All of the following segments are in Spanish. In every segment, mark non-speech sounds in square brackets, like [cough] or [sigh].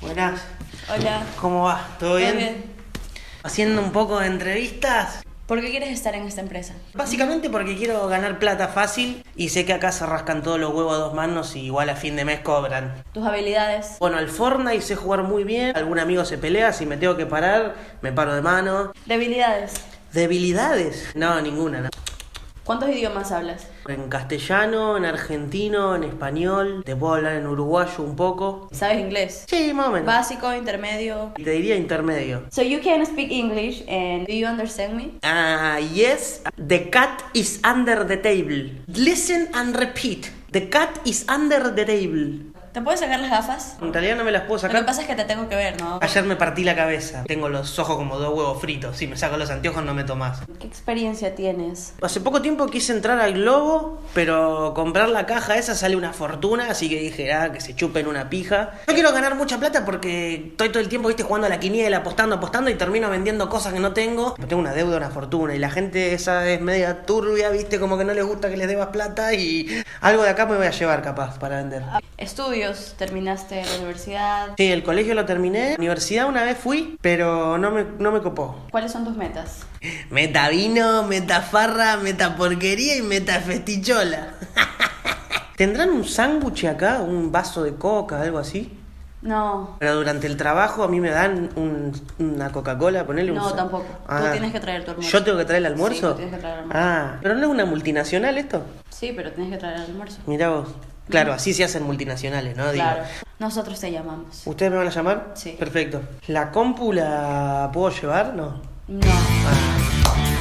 Buenas. Hola. ¿Cómo va? ¿Todo bien? ¿Todo bien? Haciendo un poco de entrevistas. ¿Por qué quieres estar en esta empresa? Básicamente porque quiero ganar plata fácil y sé que acá se rascan todos los huevos a dos manos y igual a fin de mes cobran. ¿Tus habilidades? Bueno, al Fortnite sé jugar muy bien. Algún amigo se pelea, si me tengo que parar, me paro de mano. ¿Debilidades? ¿Debilidades? No, ninguna. no. ¿Cuántos idiomas hablas? En castellano, en argentino, en español. Te puedo hablar en uruguayo un poco. ¿Sabes inglés? Sí, más o menos. Básico, intermedio. Te diría intermedio. So you can speak English and do you understand me? Ah, yes. The cat is under the table. Listen and repeat. The cat is under the table. ¿Te puedes sacar las gafas? En realidad no me las puedo Lo que sacar. pasa es que te tengo que ver, ¿no? Ayer me partí la cabeza. Tengo los ojos como dos huevos fritos. Si me saco los anteojos no me tomas. ¿Qué experiencia tienes? Hace poco tiempo quise entrar al Globo, pero comprar la caja esa sale una fortuna, así que dije, ah, que se chupen una pija. Yo quiero ganar mucha plata porque estoy todo el tiempo, viste, jugando a la quiniela, apostando, apostando y termino vendiendo cosas que no tengo. Tengo una deuda, una fortuna y la gente esa es media turbia, viste, como que no les gusta que les debas plata y algo de acá me voy a llevar capaz para vender. Estudios, terminaste la universidad. Sí, el colegio lo terminé, universidad una vez fui, pero no me, no me copó. ¿Cuáles son tus metas? Meta vino, meta farra, meta porquería y meta festichola. [laughs] ¿Tendrán un sándwich acá? ¿Un vaso de coca, algo así? No. Pero durante el trabajo a mí me dan un- una Coca-Cola, ponerle un... No, tampoco. Tú tienes que traer tu almuerzo. ¿Yo tengo que traer el almuerzo? Sí, tú tienes que traer el almuerzo. Ah, pero no es una multinacional esto. Sí, pero tienes que traer el almuerzo. Mirá vos. Claro, así se hacen multinacionales, ¿no? Digo. Claro. Nosotros te llamamos. ¿Ustedes me van a llamar? Sí. Perfecto. ¿La compu la puedo llevar? No. No. Ah.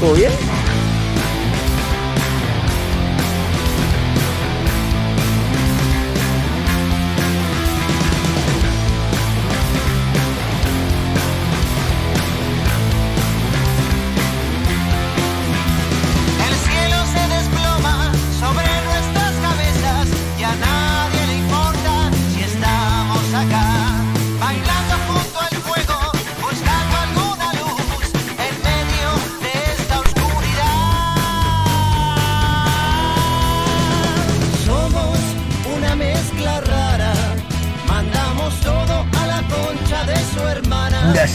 ¿Todo bien?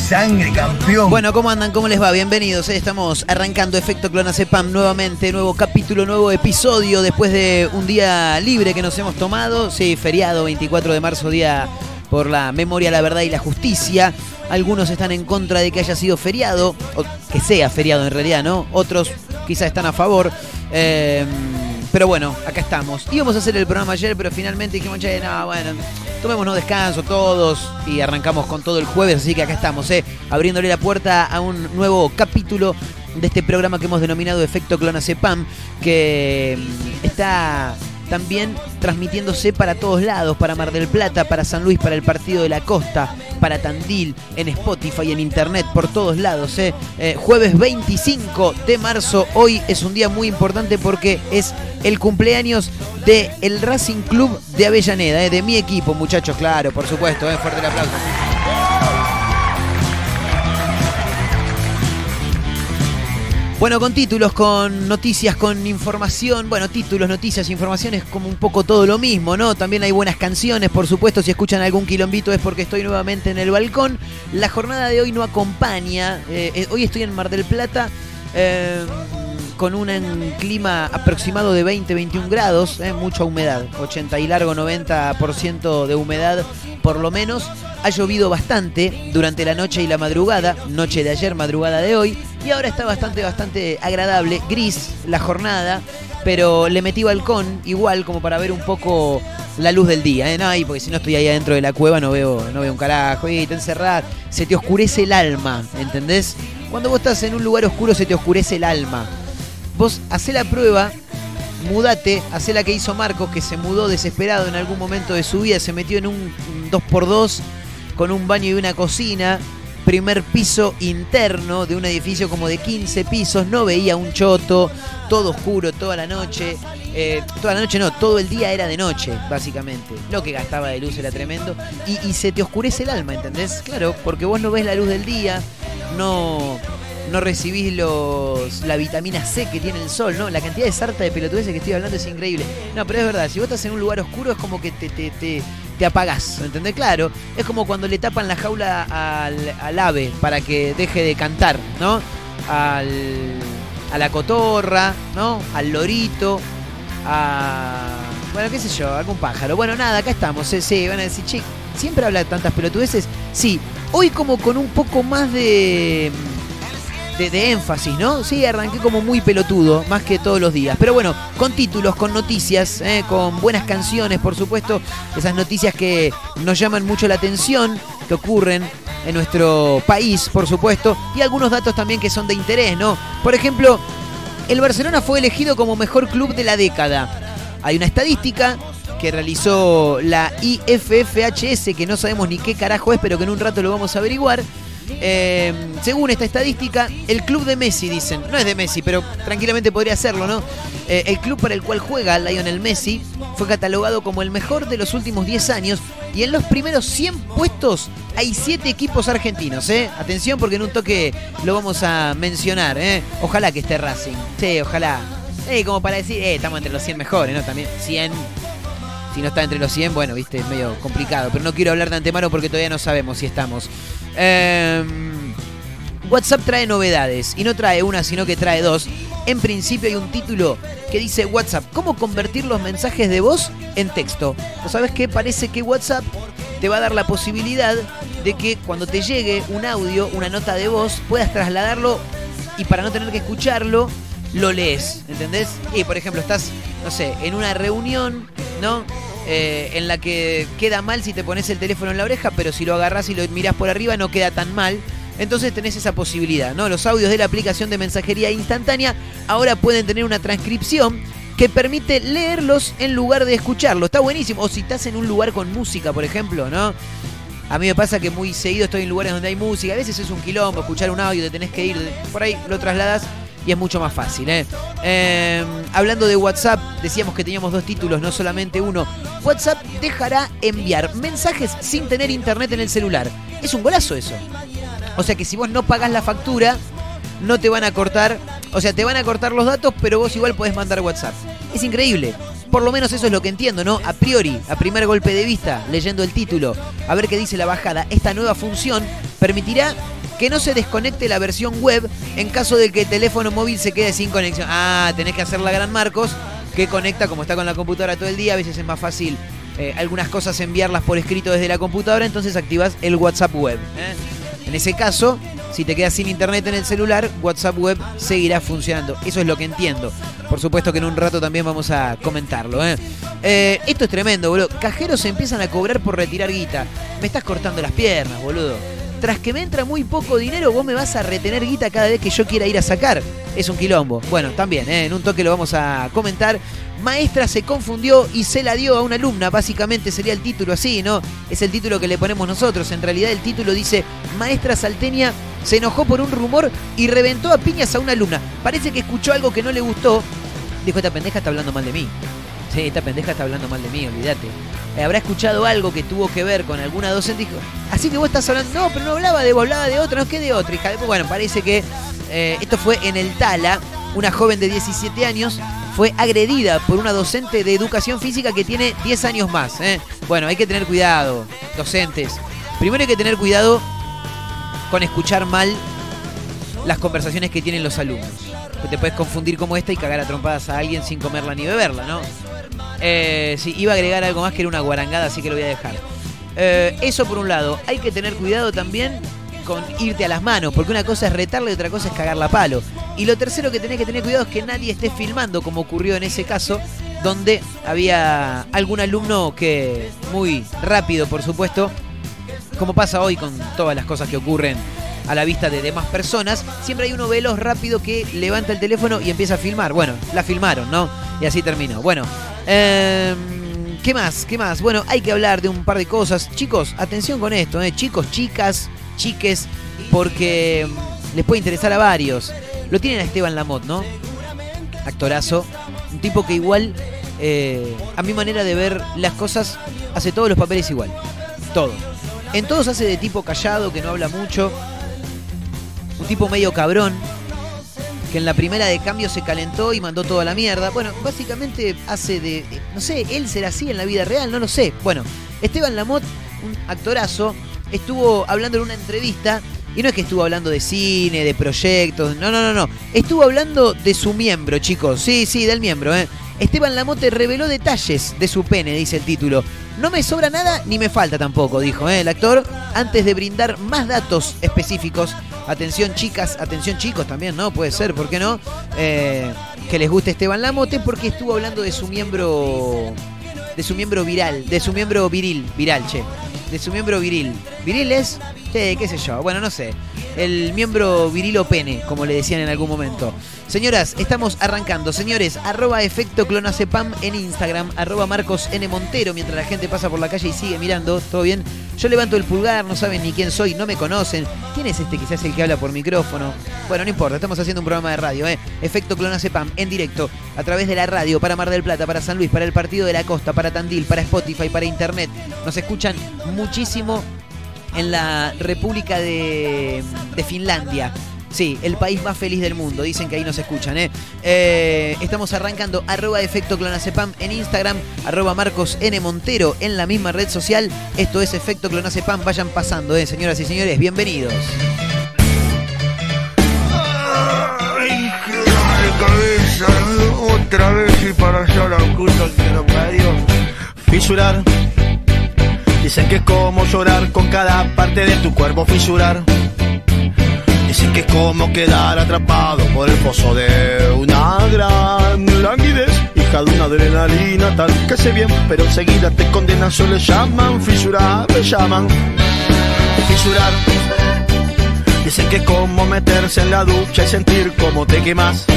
Sangre, campeón. Bueno, ¿cómo andan? ¿Cómo les va? Bienvenidos. Estamos arrancando Efecto Clonazepam nuevamente, nuevo capítulo, nuevo episodio después de un día libre que nos hemos tomado. Sí, feriado, 24 de marzo, día por la memoria, la verdad y la justicia. Algunos están en contra de que haya sido feriado, o que sea feriado en realidad, ¿no? Otros quizás están a favor. Eh, pero bueno, acá estamos. Íbamos a hacer el programa ayer, pero finalmente dijimos, che, no, bueno, tomémonos descanso todos y arrancamos con todo el jueves, así que acá estamos, ¿eh? abriéndole la puerta a un nuevo capítulo de este programa que hemos denominado Efecto Clonazepam, que mm, está también transmitiéndose para todos lados, para Mar del Plata, para San Luis, para el Partido de la Costa, para Tandil, en Spotify, en Internet, por todos lados. ¿eh? Eh, jueves 25 de marzo, hoy es un día muy importante porque es el cumpleaños de el Racing Club de Avellaneda, ¿eh? de mi equipo, muchachos, claro, por supuesto, fuerte el aplauso. Bueno, con títulos, con noticias, con información. Bueno, títulos, noticias, información es como un poco todo lo mismo, ¿no? También hay buenas canciones, por supuesto. Si escuchan algún quilombito es porque estoy nuevamente en el balcón. La jornada de hoy no acompaña. eh, eh, hoy estoy en Mar del Plata. eh, con un clima aproximado de 20-21 grados, mucha humedad, 80 y largo 90% de humedad por lo menos. Ha llovido bastante durante la noche y la madrugada, noche de ayer, madrugada de hoy, y ahora está bastante, bastante agradable, gris la jornada, pero le metí balcón igual como para ver un poco la luz del día, ¿eh? No, porque si no estoy ahí adentro de la cueva no veo, no veo un carajo, y te encerrás, se te oscurece el alma, ¿entendés? Cuando vos estás en un lugar oscuro se te oscurece el alma. Vos hacé la prueba, mudate, hacé la que hizo Marcos, que se mudó desesperado en algún momento de su vida, se metió en un 2x2 con un baño y una cocina, primer piso interno de un edificio como de 15 pisos, no veía un choto, todo oscuro toda la noche, eh, toda la noche no, todo el día era de noche, básicamente. Lo que gastaba de luz era tremendo. Y, se te oscurece el alma, ¿entendés? Claro, porque vos no ves la luz del día, no, no recibís los, la vitamina C que tiene el sol, ¿no? La cantidad de sarta de pelotudeces que estoy hablando es increíble. No, pero es verdad, si vos estás en un lugar oscuro es como que te, te, te, te apagás, ¿entendés? Claro, es como cuando le tapan la jaula al, al ave para que deje de cantar, ¿no? Al, a la cotorra, ¿no? Al lorito, a... Bueno, qué sé yo, algún pájaro. Bueno, nada, acá estamos. eh, sí, van a decir, che, ¿siempre habla de tantas pelotudeces? Sí, hoy como con un poco más de, de, énfasis, ¿no? Sí, arranqué como muy pelotudo, más que todos los días. Pero bueno, con títulos, con noticias, eh, con buenas canciones, por supuesto. Esas noticias que nos llaman mucho la atención, que ocurren en nuestro país, por supuesto. Y algunos datos también que son de interés, ¿no? Por ejemplo, el Barcelona fue elegido como mejor club de la década. Hay una estadística que realizó la IFFHS, que no sabemos ni qué carajo es, pero que en un rato lo vamos a averiguar. Eh, según esta estadística, el club de Messi, dicen, no es de Messi, pero tranquilamente podría serlo, ¿no? Eh, el club para el cual juega Lionel Messi fue catalogado como el mejor de los últimos 10 años y en los primeros 100 puestos hay 7 equipos argentinos, ¿eh? Atención porque en un toque lo vamos a mencionar, ¿eh? Ojalá que esté Racing. Sí, ojalá. Eh, como para decir, eh, estamos entre los 100 mejores, ¿no? También 100 si no está entre los 100, bueno, viste, es medio complicado. Pero no quiero hablar de antemano porque todavía no sabemos si estamos. Em, WhatsApp trae novedades. Y no trae una, sino que trae dos. En principio hay un título que dice WhatsApp, ¿cómo convertir los mensajes de voz en texto? ¿No sabes qué? Parece que WhatsApp te va a dar la posibilidad de que cuando te llegue un audio, una nota de voz, puedas trasladarlo y para no tener que escucharlo, lo lees, ¿entendés? Y por ejemplo, estás, no sé, en una reunión, ¿no? Eh, en la que queda mal si te pones el teléfono en la oreja, pero si lo agarras y lo mirás por arriba no queda tan mal. Entonces tenés esa posibilidad, ¿no? Los audios de la aplicación de mensajería instantánea ahora pueden tener una transcripción que permite leerlos en lugar de escucharlo. Está buenísimo. O si estás en un lugar con música, por ejemplo, ¿no? A mí me pasa que muy seguido estoy en lugares donde hay música. A veces es un quilombo, escuchar un audio, te tenés que ir. Por ahí lo trasladas y es mucho más fácil. ¿eh? Eh, hablando de WhatsApp, decíamos que teníamos dos títulos, no solamente uno. WhatsApp dejará enviar mensajes sin tener internet en el celular. Es un golazo eso. O sea que si vos no pagás la factura, no te van a cortar. O sea, te van a cortar los datos, pero vos igual podés mandar WhatsApp. Es increíble. Por lo menos eso es lo que entiendo, ¿no? A priori, a primer golpe de vista, leyendo el título, a ver qué dice la bajada, esta nueva función permitirá que no se desconecte la versión web en caso de que el teléfono móvil se quede sin conexión. Ah, tenés que hacer la gran Marcos, que conecta como está con la computadora todo el día, a veces es más fácil eh, algunas cosas enviarlas por escrito desde la computadora, entonces activas el WhatsApp web. ¿eh? En ese caso, si te quedas sin internet en el celular, WhatsApp web seguirá funcionando. Eso es lo que entiendo. Por supuesto que en un rato también vamos a comentarlo. ¿eh? Eh, esto es tremendo, boludo. Cajeros empiezan a cobrar por retirar guita. Me estás cortando las piernas, boludo. Tras que me entra muy poco dinero, vos me vas a retener guita cada vez que yo quiera ir a sacar. Es un quilombo. Bueno, también, ¿eh? en un toque lo vamos a comentar. Maestra se confundió y se la dio a una alumna, básicamente sería el título así, ¿no? Es el título que le ponemos nosotros. En realidad el título dice, Maestra Salteña se enojó por un rumor y reventó a piñas a una alumna. Parece que escuchó algo que no le gustó. Dijo, esta pendeja está hablando mal de mí. Sí, esta pendeja está hablando mal de mí, olvídate. Eh, habrá escuchado algo que tuvo que ver con alguna docente dijo, así que vos estás hablando, no, pero no hablaba de vos, hablaba de otro, no, ¿qué de otro? Hija. Bueno, parece que Eh, esto fue en el Tala. Una joven de 17 años fue agredida por una docente de educación física que tiene 10 años más. ¿eh? Bueno, hay que tener cuidado, docentes. Primero hay que tener cuidado con escuchar mal las conversaciones que tienen los alumnos. Que te puedes confundir como esta y cagar a trompadas a alguien sin comerla ni beberla, ¿no? Eh, sí, iba a agregar algo más que era una guarangada, así que lo voy a dejar. Eh, eso por un lado. Hay que tener cuidado también con irte a las manos, porque una cosa es retarle y otra cosa es cagarla a palo. Y lo tercero que tenés que tener cuidado es que nadie esté filmando, como ocurrió en ese caso, donde había algún alumno que, muy rápido por supuesto, como pasa hoy con todas las cosas que ocurren a la vista de demás personas, siempre hay uno veloz rápido que levanta el teléfono y empieza a filmar. Bueno, la filmaron, ¿no? Y así terminó. Bueno, em, ¿qué más? ¿Qué más? Bueno, hay que hablar de un par de cosas. Chicos, atención con esto, ¿eh? Chicos, chicas, chiques, porque les puede interesar a varios. Lo tienen a Esteban Lamot, ¿no? Actorazo. Un tipo que igual, eh, a mi manera de ver las cosas, hace todos los papeles igual. Todo. En todos hace de tipo callado, que no habla mucho. Un tipo medio cabrón. Que en la primera de cambio se calentó y mandó toda la mierda. Bueno, básicamente hace de. eh, No sé, él será así en la vida real, no lo sé. Bueno, Esteban Lamot, un actorazo, estuvo hablando en una entrevista. Y no es que estuvo hablando de cine, de proyectos. No, no, no, no. Estuvo hablando de su miembro, chicos. Sí, sí, del miembro, ¿eh? Esteban Lamote reveló detalles de su pene, dice el título. No me sobra nada ni me falta tampoco, dijo ¿eh? el actor, antes de brindar más datos específicos. Atención chicas, atención chicos también, ¿no? Puede ser, ¿por qué no? Eh, que les guste Esteban Lamote porque estuvo hablando de su miembro... De su miembro viral, de su miembro viril, viral, che. De su miembro viril. ¿Viril es? Sí, qué sé yo, bueno, no sé. El miembro virilo pene, como le decían en algún momento. Señoras, estamos arrancando. Señores, arroba efecto clonacepam en Instagram, arroba Marcos N. Montero, mientras la gente pasa por la calle y sigue mirando, ¿todo bien? Yo levanto el pulgar, no saben ni quién soy, no me conocen. ¿Quién es este quizás el que habla por micrófono? Bueno, no importa, estamos haciendo un programa de radio, ¿eh? Efecto clonacepam en directo, a través de la radio, para Mar del Plata, para San Luis, para el Partido de la Costa, para Tandil, para Spotify, para Internet. Nos escuchan muchísimo en la República de, de Finlandia. Sí, el país más feliz del mundo. Dicen que ahí nos escuchan, ¿eh? Eh, estamos arrancando arroba efecto clonacepam en Instagram, arroba Marcos N. Montero en la misma red social. Esto es efecto clonacepam. Vayan pasando, ¿eh? Señoras y señores, bienvenidos. Ay, qué cabeza. Otra vez y para allá la puta que lo parió. Fisurar. Dicen que es como llorar con cada parte de tu cuerpo fisurar. Dicen que es como quedar atrapado por el pozo de una gran languidez. Hija de una adrenalina tal que sé bien, pero enseguida te condenan, solo llaman fisurar, le llaman fisurar. Dicen que es como meterse en la ducha y sentir cómo te quemas.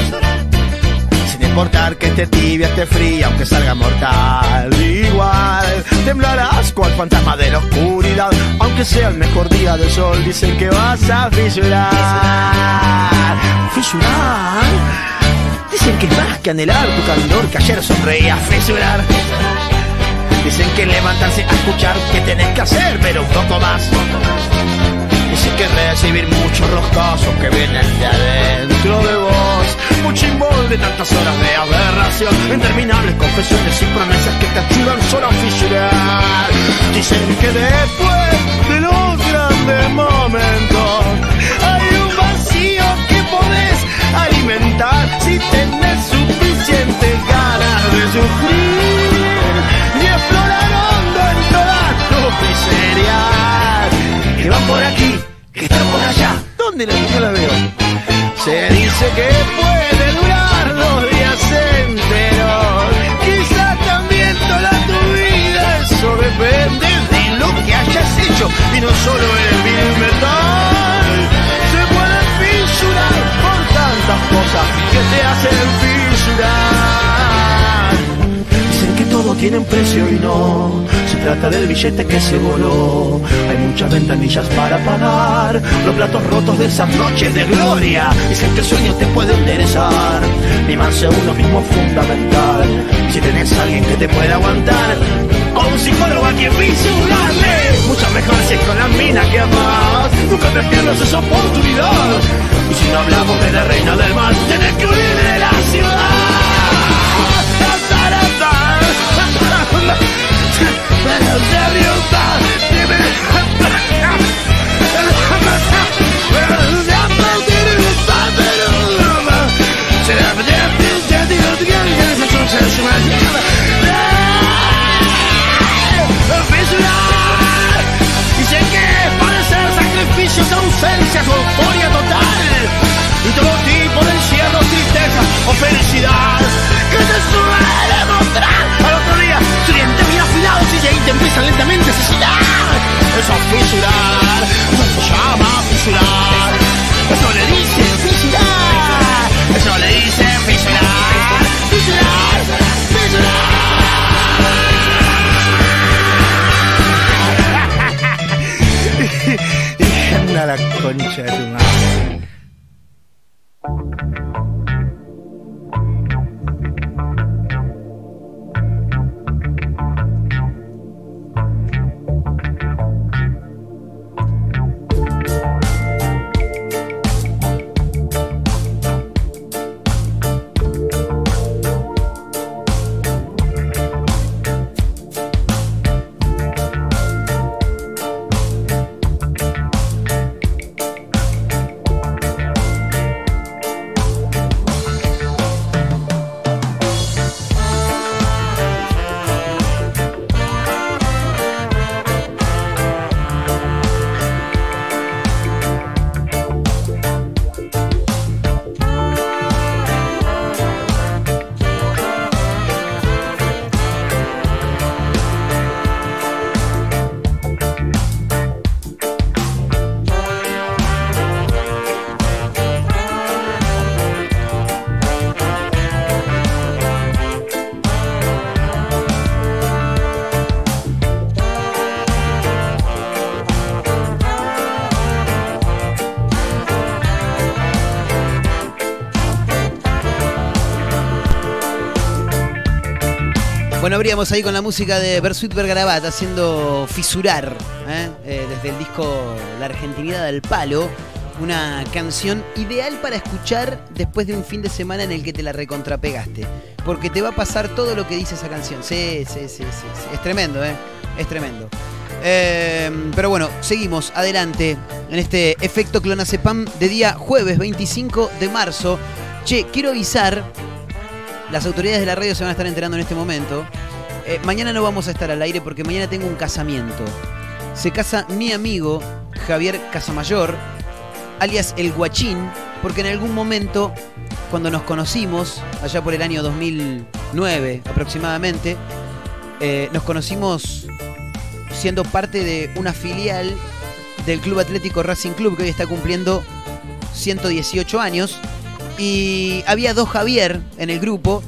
Sin importar que esté tibia, esté fría, aunque salga mortal. Igual temblarás cual fantasma de la oscuridad. Aunque sea el mejor día del sol, dicen que vas a fisurar. ¿Fisurar? Dicen que más que anhelar tu candor que ayer sonreía. Fisurar. Dicen que levantarse a escuchar que tenés que hacer, pero un poco más. Dicen que recibir muchos roscazos que vienen de adentro de vos. Mucho de tantas horas de aberración. Interminables confesiones y promesas que te ayudan solo a fisurar. Dicen que después de los grandes momentos hay un vacío que podés alimentar si tenés suficientes ganas de sufrir y explorar hondo en toda tu miseria. Que van por aquí, que están por allá. ¿Dónde la no la veo? Se dice que puede durar dos días enteros. Quizás también toda tu vida. Eso depende de lo que hayas hecho. Y no solo el vil metal. Se puede fisurar por tantas cosas que te hacen fisurar. Dicen que todo tiene un precio y no se trata del billete que se voló. Hay muchas ventanillas para pagar los platos rotos de esas noches de gloria. Dicen que el sueño te puede enderezar. Mimarse a uno mismo fundamental. Si tenés a alguien que te pueda aguantar, o un psicólogo a quien fisurarle, mucho mejor si es con la mina que amas, nunca te pierdas esa oportunidad. Y si no hablamos de la reina del mar, tenés que huir de la ciudad. Ausencias, euforia total y todo tipo de encierro, tristeza o felicidad te empiezan lentamente a asesinar eso es fisurar eso se llama fisurar eso le dice fisurar eso le dice fisurar fisurar fisurar anda [laughs] la concha de tu madre Abríamos ahí con la música de Bersuit Bergarabat haciendo fisurar ¿eh? Eh, desde el disco La Argentinidad del Palo. Una canción ideal para escuchar después de un fin de semana en el que te la recontrapegaste. Porque te va a pasar todo lo que dice esa canción. Sí, sí, sí, sí. Es tremendo, ¿eh? Es tremendo. Eh, pero bueno, seguimos adelante en este efecto clonazepam de día jueves 25 de marzo. Che, quiero avisar las autoridades de la radio se van a estar enterando en este momento. Eh, mañana no vamos a estar al aire porque mañana tengo un casamiento. Se casa mi amigo Javier Casamayor, alias El Guachín, porque en algún momento, cuando nos conocimos, allá por el año 2009 aproximadamente, eh, nos conocimos siendo parte de una filial del Club Atlético Racing Club que hoy está cumpliendo 118 años. Y había dos Javier en el grupo.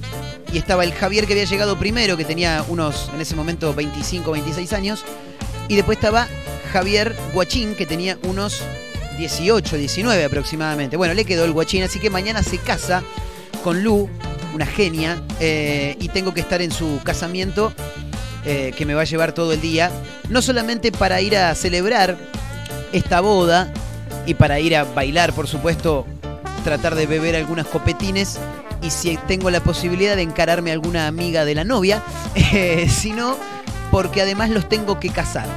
Y estaba el Javier que había llegado primero, que tenía unos, en ese momento, 25, 26 años. Y después estaba Javier Guachín, que tenía unos 18, 19 aproximadamente. Bueno, le quedó el Guachín, así que mañana se casa con Lu, una genia. eh, y tengo que estar en su casamiento, eh, que me va a llevar todo el día. No solamente para ir a celebrar esta boda y para ir a bailar, por supuesto, tratar de beber algunas copetines y si tengo la posibilidad de encararme a alguna amiga de la novia, [laughs] eh, sino porque además los tengo que casar.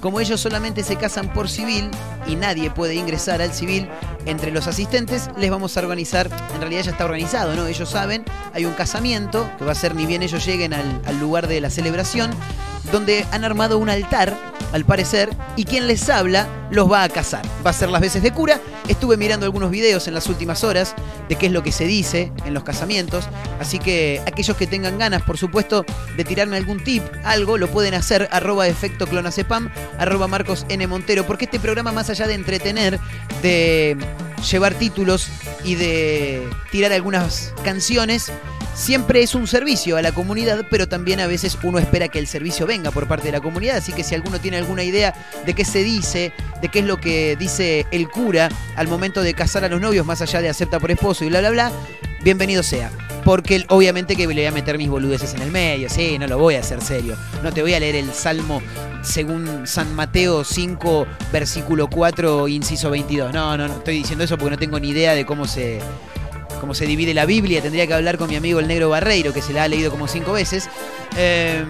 Como ellos solamente se casan por civil y nadie puede ingresar al civil, entre los asistentes les vamos a organizar, en realidad ya está organizado, ¿no? Ellos saben, hay un casamiento, que va a ser ni bien ellos lleguen al, al lugar de la celebración, donde han armado un altar, al parecer, y quien les habla los va a casar. Va a ser las veces de cura. Estuve mirando algunos videos en las últimas horas de qué es lo que se dice en los casamientos, así que aquellos que tengan ganas, por supuesto, de tirarme algún tip, algo, lo pueden hacer, arroba efecto clonacepam, arroba Marcos N. Montero, porque este programa, más allá de entretener, de llevar títulos y de tirar algunas canciones, siempre es un servicio a la comunidad, pero también a veces uno espera que el servicio venga por parte de la comunidad, así que si alguno tiene alguna idea de qué se dice, de qué es lo que dice el cura al momento de casar a los novios, más allá de acepta por esposo y bla, bla, bla, bienvenido sea. Porque obviamente que le voy a meter mis boludeces en el medio, sí, no lo voy a hacer serio. No te voy a leer el Salmo según San Mateo 5, versículo 4, inciso 22. No, no, no estoy diciendo eso porque no tengo ni idea de cómo se, cómo se divide la Biblia. Tendría que hablar con mi amigo el negro Barreiro, que se la ha leído como cinco veces. Eh,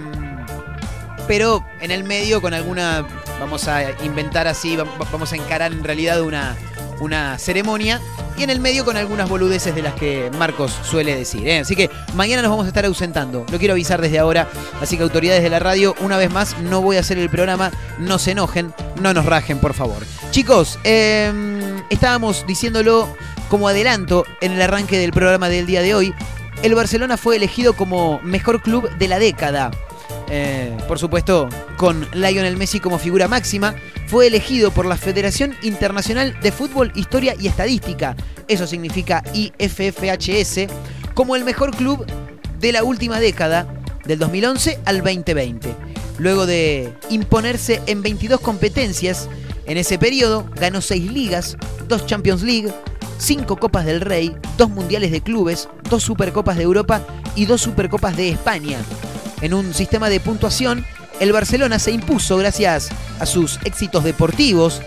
pero en el medio con alguna, vamos a inventar así, va- vamos a encarar en realidad una, una ceremonia. Y en el medio con algunas boludeces de las que Marcos suele decir. ¿eh? Así que mañana nos vamos a estar ausentando. Lo quiero avisar desde ahora. Así que autoridades de la radio, una vez más, no voy a hacer el programa. No se enojen, no nos rajen, por favor. Chicos, eh, estábamos diciéndolo como adelanto en el arranque del programa del día de hoy. El Barcelona fue elegido como mejor club de la década. Eh, por supuesto, con Lionel Messi como figura máxima, fue elegido por la Federación Internacional de Fútbol, Historia y Estadística, eso significa IFFHS, como el mejor club de la última década, del 2011 al 2020. Luego de imponerse en 22 competencias, en ese periodo ganó 6 ligas, 2 Champions League, 5 Copas del Rey, 2 Mundiales de Clubes, 2 Supercopas de Europa y 2 Supercopas de España. En un sistema de puntuación, el Barcelona se impuso gracias a sus éxitos deportivos,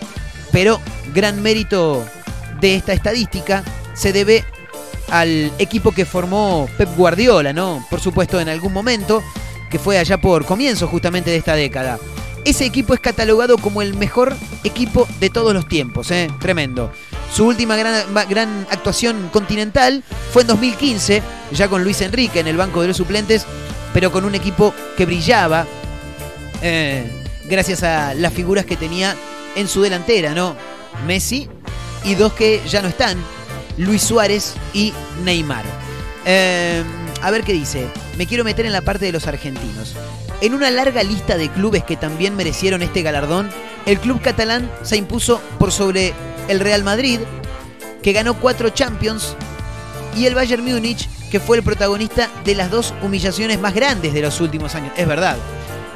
pero gran mérito de esta estadística se debe al equipo que formó Pep Guardiola, ¿no? Por supuesto, en algún momento, que fue allá por comienzo justamente de esta década. Ese equipo es catalogado como el mejor equipo de todos los tiempos, ¿eh? Tremendo. Su última gran, actuación continental fue en 2015, ya con Luis Enrique en el banco de los suplentes, pero con un equipo que brillaba eh, gracias a las figuras que tenía en su delantera, ¿no? Messi y dos que ya no están, Luis Suárez y Neymar. Eh, a ver qué dice. Me quiero meter en la parte de los argentinos. En una larga lista de clubes que también merecieron este galardón, el club catalán se impuso por sobre el Real Madrid, que ganó cuatro Champions, y el Bayern Múnich, que fue el protagonista de las dos humillaciones más grandes de los últimos años. Es verdad.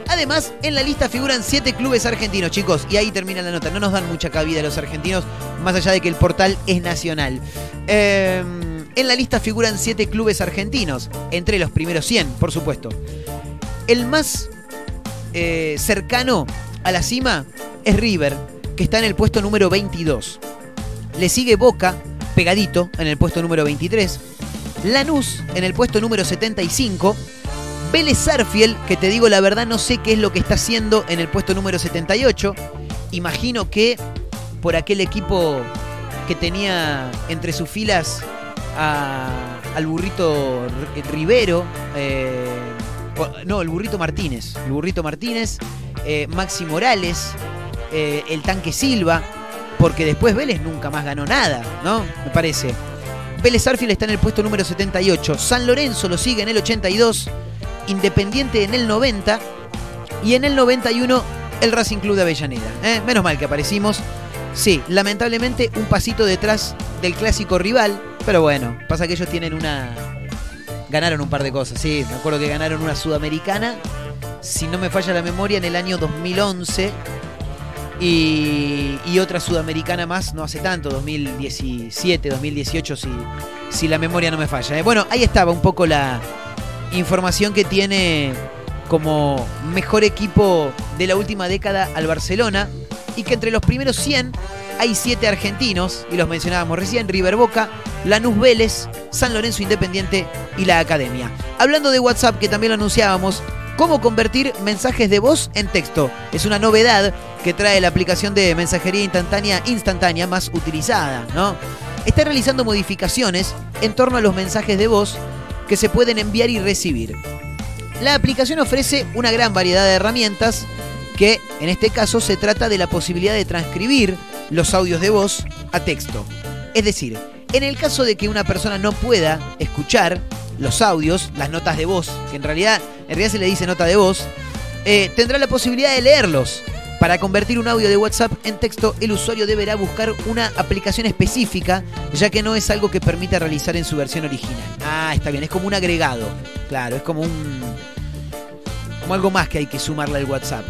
Además, en la lista figuran siete clubes argentinos, chicos, y ahí termina la nota. No nos dan mucha cabida los argentinos, más allá de que el portal es nacional. Eh, en la lista figuran siete clubes argentinos, entre los primeros 100, por supuesto. El más eh, cercano a la cima es River, que está en el puesto número 22. Le sigue Boca, pegadito, en el puesto número 23. Lanús, en el puesto número 75. Vélez Sarfield, que te digo la verdad, no sé qué es lo que está haciendo en el puesto número 78. Imagino que por aquel equipo que tenía entre sus filas al burrito Rivero, eh, no, el burrito Martínez, el burrito Martínez, eh, Maxi Morales, eh, el tanque Silva, porque después Vélez nunca más ganó nada, ¿no? Me parece. Vélez Arfield está en el puesto número 78, San Lorenzo lo sigue en el 82, Independiente en el 90 y en el 91 el Racing Club de Avellaneda. ¿eh? Menos mal que aparecimos. Sí, lamentablemente un pasito detrás del clásico rival, pero bueno, pasa que ellos tienen una... Ganaron un par de cosas, sí, me acuerdo que ganaron una sudamericana, si no me falla la memoria, en el año 2011 y, y otra sudamericana más, no hace tanto, 2017, 2018, si, si la memoria no me falla. ¿eh? Bueno, ahí estaba un poco la información que tiene como mejor equipo de la última década al Barcelona y que entre los primeros 100 hay 7 argentinos, y los mencionábamos recién, River Boca, Lanús Vélez, San Lorenzo Independiente y la Academia. Hablando de WhatsApp, que también lo anunciábamos, cómo convertir mensajes de voz en texto. Es una novedad que trae la aplicación de mensajería instantánea instantánea más utilizada, ¿no? Está realizando modificaciones en torno a los mensajes de voz que se pueden enviar y recibir. La aplicación ofrece una gran variedad de herramientas que en este caso se trata de la posibilidad de transcribir los audios de voz a texto. Es decir, en el caso de que una persona no pueda escuchar los audios, las notas de voz, que en realidad, en realidad se le dice nota de voz, eh, tendrá la posibilidad de leerlos. Para convertir un audio de WhatsApp en texto, el usuario deberá buscar una aplicación específica, ya que no es algo que permita realizar en su versión original. Ah, está bien, es como un agregado. Claro, es como un. como algo más que hay que sumarle al WhatsApp.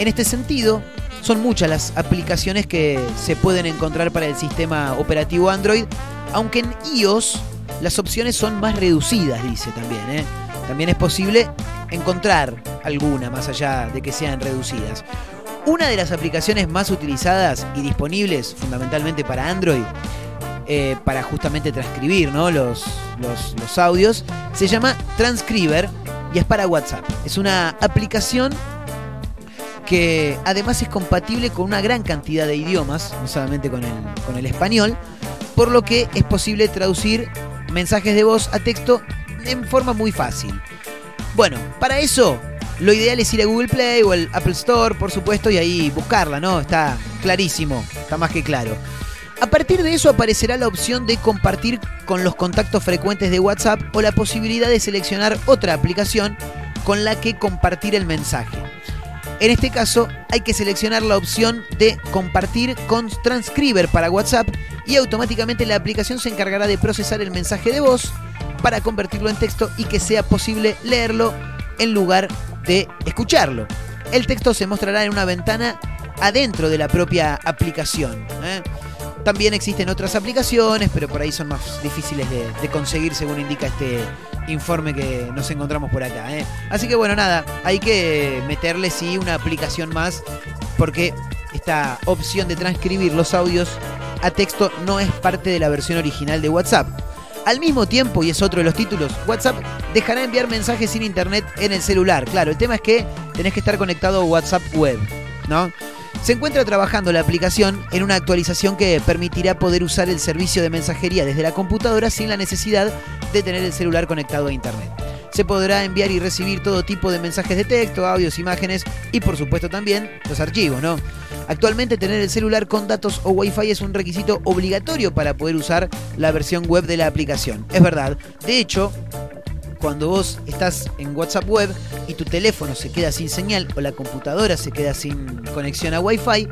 En este sentido, son muchas las aplicaciones que se pueden encontrar para el sistema operativo Android, aunque en iOS las opciones son más reducidas, dice también. ¿eh? También es posible encontrar alguna más allá de que sean reducidas. Una de las aplicaciones más utilizadas y disponibles fundamentalmente para Android, eh, para justamente transcribir los, audios, se llama Transcriber y es para WhatsApp. Es una aplicación que además es compatible con una gran cantidad de idiomas, no solamente con el español, por lo que es posible traducir mensajes de voz a texto en forma muy fácil. Bueno, para eso lo ideal es ir a Google Play o el Apple Store, por supuesto, y ahí buscarla, ¿no? Está clarísimo, está más que claro. A partir de eso aparecerá la opción de compartir con los contactos frecuentes de WhatsApp o la posibilidad de seleccionar otra aplicación con la que compartir el mensaje. En este caso hay que seleccionar la opción de compartir con Transcriber para WhatsApp y automáticamente la aplicación se encargará de procesar el mensaje de voz para convertirlo en texto y que sea posible leerlo en lugar de escucharlo. El texto se mostrará en una ventana adentro de la propia aplicación. ¿eh? También existen otras aplicaciones, pero por ahí son más difíciles de, conseguir según indica este informe que nos encontramos por acá. ¿eh? Así que bueno, nada, hay que meterle sí una aplicación más porque esta opción de transcribir los audios a texto no es parte de la versión original de WhatsApp. Al mismo tiempo, y es otro de los títulos, WhatsApp dejará enviar mensajes sin internet en el celular. Claro, el tema es que tenés que estar conectado a WhatsApp web, ¿no? Se encuentra trabajando la aplicación en una actualización que permitirá poder usar el servicio de mensajería desde la computadora sin la necesidad de tener el celular conectado a internet. Se podrá enviar y recibir todo tipo de mensajes de texto, audios, imágenes y por supuesto también los archivos, ¿no? Actualmente tener el celular con datos o wifi es un requisito obligatorio para poder usar la versión web de la aplicación. Es verdad. De hecho, cuando vos estás en WhatsApp web y tu teléfono se queda sin señal o la computadora se queda sin conexión a Wi-Fi,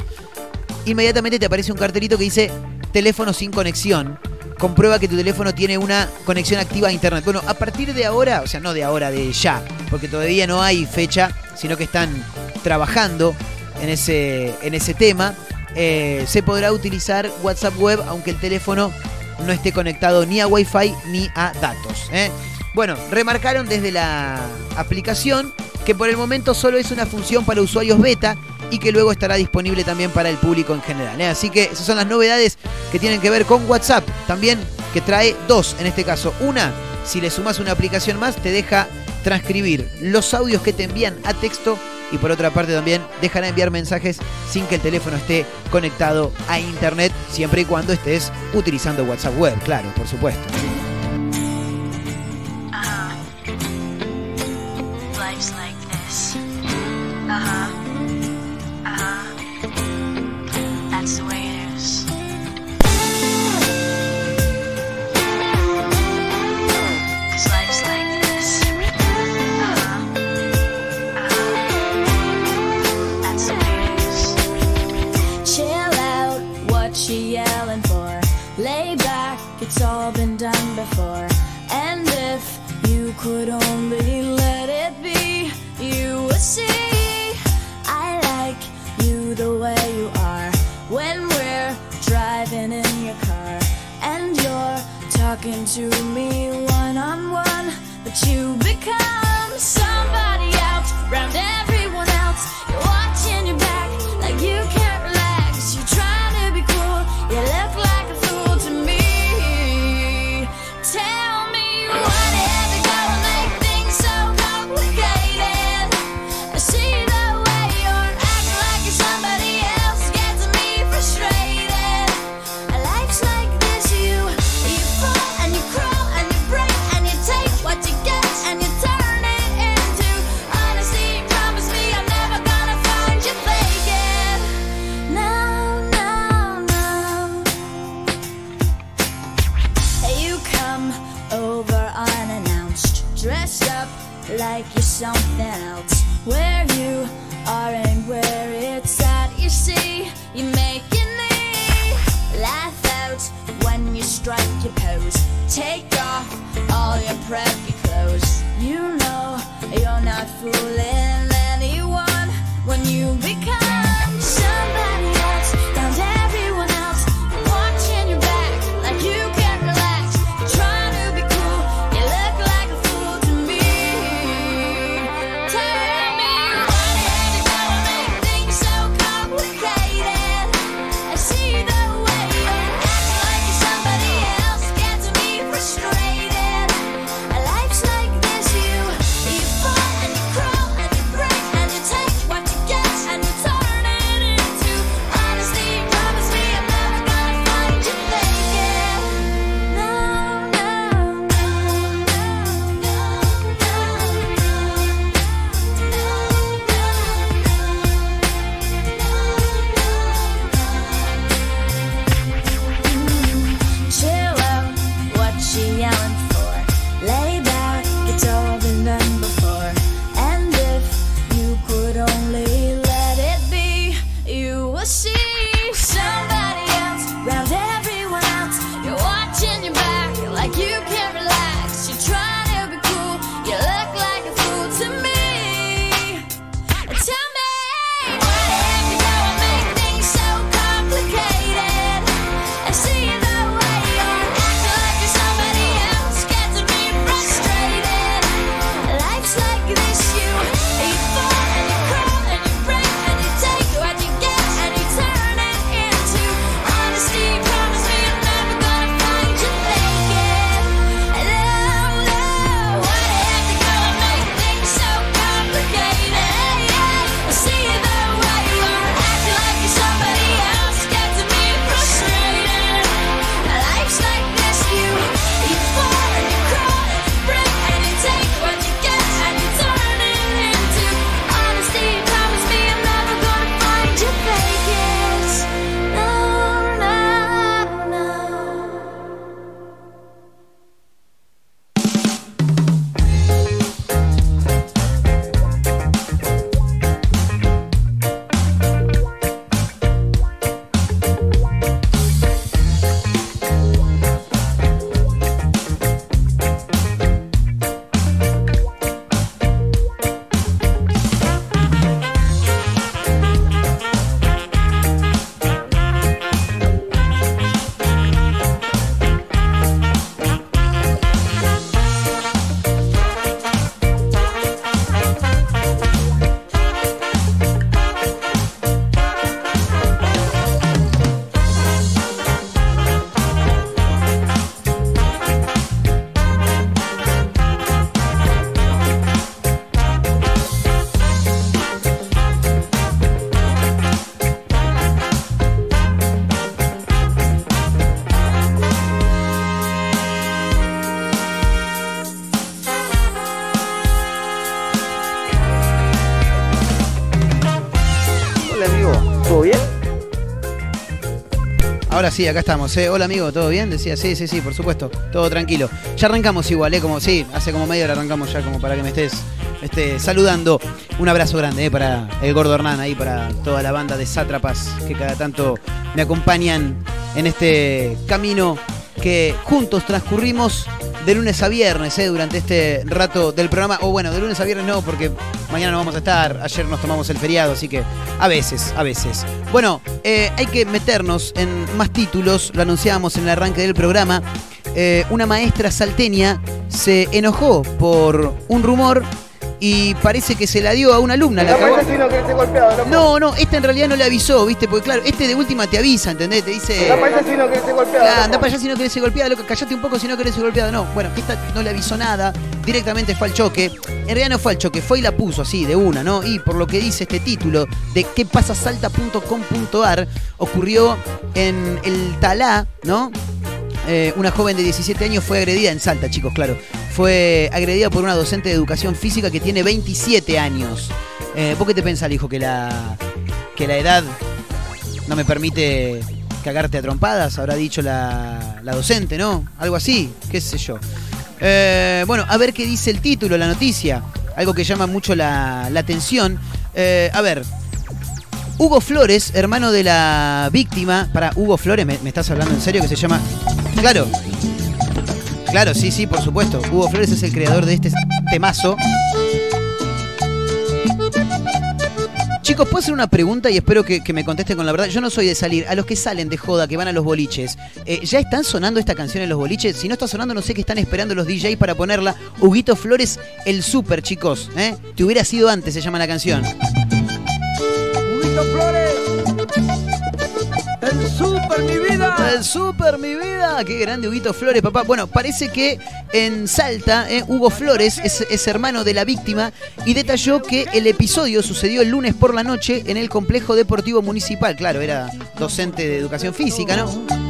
inmediatamente te aparece un cartelito que dice teléfono sin conexión. Comprueba que tu teléfono tiene una conexión activa a internet. Bueno, a partir de ahora, o sea, no de ahora, de ya, porque todavía no hay fecha, sino que están trabajando en ese, en ese tema, eh, se podrá utilizar WhatsApp web aunque el teléfono no esté conectado ni a Wi-Fi ni a datos. ¿eh? Bueno, remarcaron desde la aplicación que por el momento solo es una función para usuarios beta y que luego estará disponible también para el público en general. ¿eh? Así que esas son las novedades que tienen que ver con WhatsApp. También que trae dos en este caso. Una, si le sumas una aplicación más, te deja transcribir los audios que te envían a texto y por otra parte también dejará enviar mensajes sin que el teléfono esté conectado a internet siempre y cuando estés utilizando WhatsApp web, claro, por supuesto. Life's like this. Uh huh. Uh huh. That's the way it is. Chill out, what you yelling for? Lay back, it's all been done before. And if you could only to Sí, acá estamos. ¿eh? Hola amigo, ¿todo bien? Decía, sí, sí, sí, por supuesto. Todo tranquilo. Ya arrancamos igual, ¿eh? Como, sí, hace como media hora arrancamos ya, como para que me estés este, saludando. Un abrazo grande ¿eh? para el gordo Hernán ahí, para toda la banda de sátrapas que cada tanto me acompañan en este camino que juntos transcurrimos de lunes a viernes, ¿eh? durante este rato del programa. O bueno, de lunes a viernes no, porque mañana no vamos a estar. Ayer nos tomamos el feriado, así que a veces, a veces. Bueno, eh, hay que meternos en más títulos. Lo anunciábamos en el arranque del programa. Eh, una maestra salteña se enojó por un rumor y parece que se la dio a una alumna. La cagó- sino que esté golpeado, loco. No, no, esta en realidad no le avisó, ¿viste? Porque claro, este de última te avisa, ¿entendés? Te dice. No parece sino que esté golpeado. Claro, loco. anda para allá si no querés ser golpeada, loco. Callate un poco si no querés ser golpeada. No, bueno, esta no le avisó nada. Directamente fue al choque. En realidad no fue al choque, fue y la puso así, de una, ¿no? Y por lo que dice este título de qué pasa salta.com.ar, ocurrió en el Talá, ¿no? Eh, una joven de 17 años fue agredida en Salta, chicos, claro. Fue agredida por una docente de educación física que tiene 27 años. Eh, ¿Vos qué te pensás, hijo, que la, que la edad no me permite cagarte a trompadas? Habrá dicho la, la docente, ¿no? Algo así, qué sé yo. Eh, bueno, a ver qué dice el título, la noticia. Algo que llama mucho la, la atención. Eh, a ver, Hugo Flores, hermano de la víctima. Para, Hugo Flores, ¿me, estás hablando en serio? Que se llama. Claro. Claro, sí, sí, por supuesto. Hugo Flores es el creador de este temazo. Chicos, ¿puedo hacer una pregunta y espero que, que me contesten con la verdad? Yo no soy de salir. A los que salen de joda, que van a los boliches, eh, ¿ya están sonando esta canción en los boliches? Si no está sonando, no sé qué están esperando los DJs para ponerla. Huguito Flores, el super, chicos. ¿eh? Te hubiera sido antes, se llama la canción. Super, mi vida. El super, mi vida. Qué grande Huguito Flores, papá. Bueno, parece que en Salta, eh, Hugo Flores es, es hermano de la víctima y detalló que el episodio sucedió el lunes por la noche en el complejo deportivo municipal. Claro, era docente de educación física, ¿no?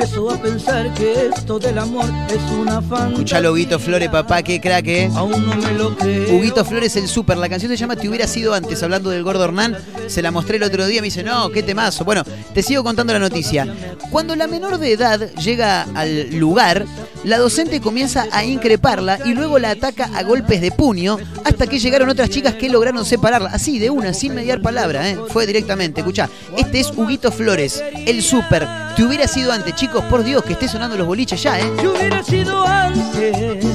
Empiezo a pensar que esto del amor es una fantasía. Escuchalo, Huguito Flores, papá, qué crack, ¿eh? Aún no me lo creo. Huguito Flores, el super. La canción se llama Te hubiera sido antes, hablando del gordo Hernán. Se la mostré el otro día, me dice, no, qué temazo. Bueno, te sigo contando la noticia. Cuando la menor de edad llega al lugar, la docente comienza a increparla y luego la ataca a golpes de puño hasta que llegaron otras chicas que lograron separarla. Así, de una, sin mediar palabra, ¿eh? Fue directamente. Escucha, este es Huguito Flores, el super. Te hubiera sido antes, chicos, por Dios, que esté sonando los boliches ya, ¿eh? Si hubiera sido antes,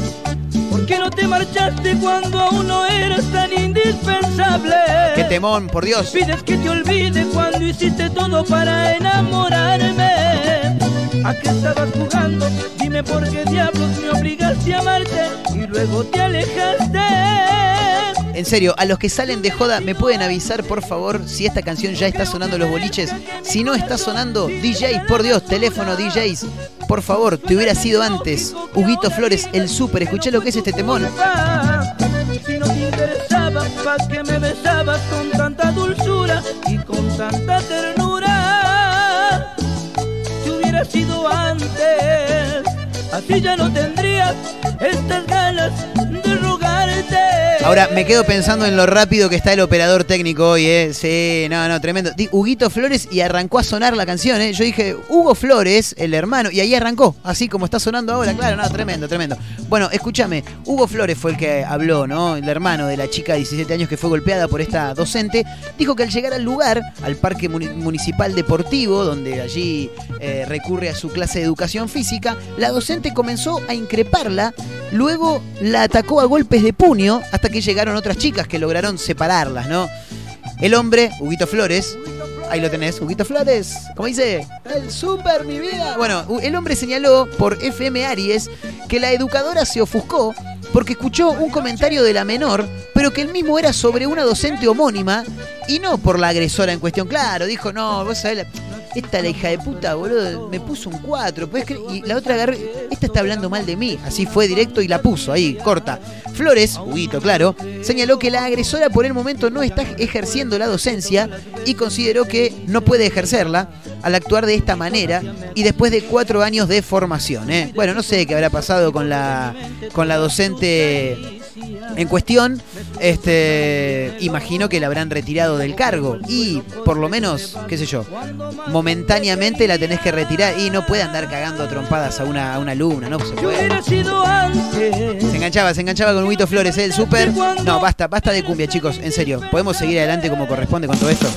¿por qué no te marchaste cuando aún no eras tan indispensable? Qué temón, por Dios. Pides que te olvide cuando hiciste todo para enamorarme. ¿A qué estabas jugando? Dime por qué diablos me obligaste a amarte y luego te alejaste. En serio, a los que salen de joda, ¿me pueden avisar, por favor, si esta canción ya está sonando los boliches? Si no está sonando, DJs, por Dios, teléfono, DJs, por favor, te hubiera sido antes. Huguito Flores, el súper, escuché lo que es este temón. Si no te interesaba, ¿pa' qué me besabas con tanta dulzura y con tanta ternura? Si hubiera sido antes, así ya no tendrías estas ganas. Ahora, me quedo pensando en lo rápido que está el operador técnico hoy, ¿eh? Sí, no, no, tremendo. Di- Huguito Flores y arrancó a sonar la canción, ¿eh? Yo dije, Hugo Flores, el hermano, y ahí arrancó, así como está sonando ahora, claro, no, tremendo, tremendo. Bueno, escúchame, Hugo Flores fue el que habló, ¿no? El hermano de la chica de 17 años que fue golpeada por esta docente, dijo que al llegar al lugar, al Parque Muni- Municipal Deportivo, donde allí eh, recurre a su clase de educación física, la docente comenzó a increparla, luego la atacó a golpes de puño hasta que llegaron otras chicas que lograron separarlas, ¿no? El hombre, Huguito Flores, ahí lo tenés, Huguito Flores, ¿cómo dice? El super, mi vida. Bueno, el hombre señaló por FM Aries que la educadora se ofuscó porque escuchó un comentario de la menor, pero que el mismo era sobre una docente homónima y no por la agresora en cuestión. Claro, dijo, no, vos sabés, la- esta la hija de puta, boludo, me puso un 4, y la otra agarré, esta está hablando mal de mí, así fue directo y la puso ahí, corta. Flores, Huguito, claro, señaló que la agresora por el momento no está ejerciendo la docencia y consideró que no puede ejercerla al actuar de esta manera y después de cuatro años de formación. ¿eh? Bueno, no sé qué habrá pasado con la, con la docente en cuestión, este, imagino que la habrán retirado del cargo y por lo menos, qué sé yo, momentáneamente la tenés que retirar y no puede andar cagando a trompadas a una, a una alumna, no se puede. Se enganchaba, se enganchaba con Huguito Flores, ¿eh? el súper. No, basta, basta de cumbia, chicos, en serio. ¿Podemos seguir adelante como corresponde con todo esto?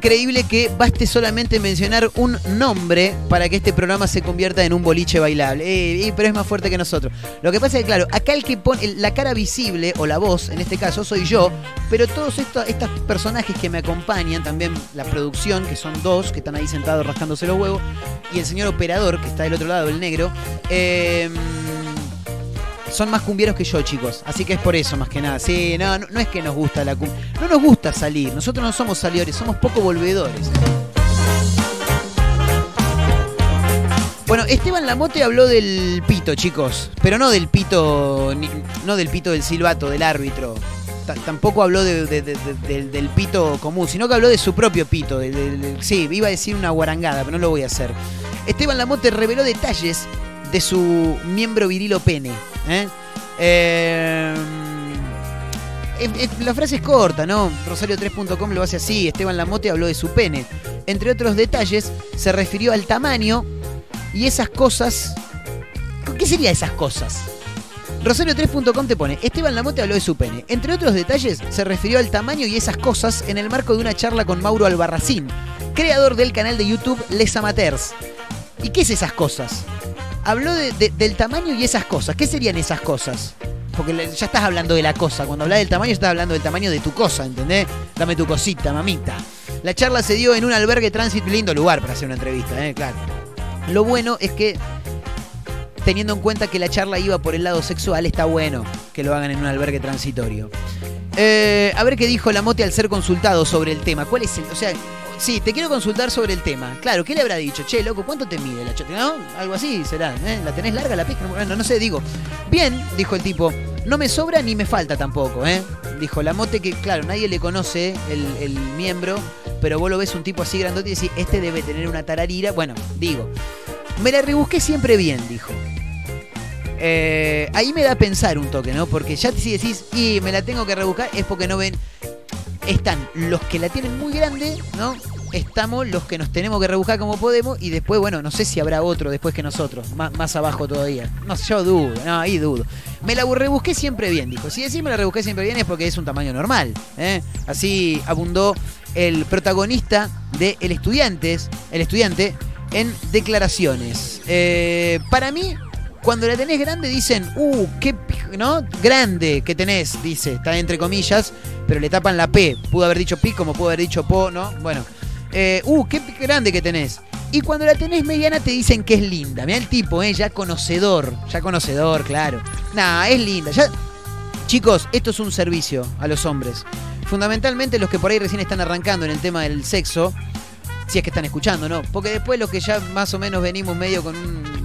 Increíble que baste solamente mencionar un nombre para que este programa se convierta en un boliche bailable. Eh, pero es más fuerte que nosotros. Lo que pasa es que, claro, acá el que pone la cara visible, o la voz, en este caso, soy yo, pero todos estos, estos personajes que me acompañan, también la producción, que son dos, que están ahí sentados rascándose los huevos, y el señor operador, que está del otro lado, el negro, eh, son más cumbieros que yo, chicos. Así que es por eso, más que nada. Sí, no, no, es que nos gusta la cumbia. No nos gusta salir. Nosotros no somos salidores, somos poco volvedores. Bueno, Esteban Lamote habló del pito, chicos. Pero no del pito, no del pito del silbato, del árbitro. Ta- tampoco habló de- de- de- de- del, pito común, sino que habló de su propio pito. sí, iba a decir una guarangada, pero no lo voy a hacer. Esteban Lamote reveló detalles de su miembro virilo pene. ¿eh? Eh, eh, la frase es corta, ¿no? Rosario3.com lo hace así. Esteban Lamote habló de su pene. Entre otros detalles, se refirió al tamaño y esas cosas. ¿Qué sería esas cosas? Rosario3.com te pone, Esteban Lamote habló de su pene. Entre otros detalles, se refirió al tamaño y esas cosas en el marco de una charla con Mauro Albarracín, creador del canal de YouTube Les Amateurs. ¿Y qué es esas cosas? Habló de- de- del tamaño y esas cosas. ¿Qué serían esas cosas? Porque ya estás hablando de la cosa. Cuando hablas del tamaño, estás hablando del tamaño de tu cosa, ¿entendés? Dame tu cosita, mamita. La charla se dio en un albergue tránsito, lindo lugar para hacer una entrevista, ¿eh? Claro. Lo bueno es que, teniendo en cuenta que la charla iba por el lado sexual, está bueno que lo hagan en un albergue transitorio. Eh, a ver qué dijo la mote al ser consultado sobre el tema. ¿Cuál es el.? O sea, sí, te quiero consultar sobre el tema. Claro, ¿qué le habrá dicho? Che, loco, ¿cuánto te mide la chota? ¿No? Algo así será. ¿eh? ¿La tenés larga la pija? Bueno, no sé, digo. Bien, dijo el tipo. No me sobra ni me falta tampoco, ¿eh? Dijo la mote que, claro, nadie le conoce el, el miembro, pero vos lo ves un tipo así grandote y decís, este debe tener una tararira. Bueno, digo. Me la rebusqué siempre bien, dijo. Eh, ahí me da a pensar un toque, ¿no? Porque ya si decís, y me la tengo que rebuscar, es porque no ven. Están los que la tienen muy grande, ¿no? Estamos los que nos tenemos que rebuscar como podemos y después, bueno, no sé si habrá otro después que nosotros, más, más abajo todavía. No yo dudo, no, ahí dudo. Me la rebusqué siempre bien, dijo. Si decís me la rebusqué siempre bien es porque es un tamaño normal, ¿eh? Así abundó el protagonista de El Estudiantes, el estudiante, en declaraciones. Eh, para mí, cuando la tenés grande dicen, uh, qué, ¿no? Grande que tenés, dice, está entre comillas, pero le tapan la P. Pudo haber dicho pi como pudo haber dicho po, ¿no? Bueno, eh, uh, qué grande que tenés. Y cuando la tenés mediana te dicen que es linda. Mira el tipo, ¿eh? Ya conocedor, ya conocedor, claro. Nah, es linda. Ya... Chicos, esto es un servicio a los hombres. Fundamentalmente los que por ahí recién están arrancando en el tema del sexo, si es que están escuchando, ¿no? Porque después los que ya más o menos venimos medio con un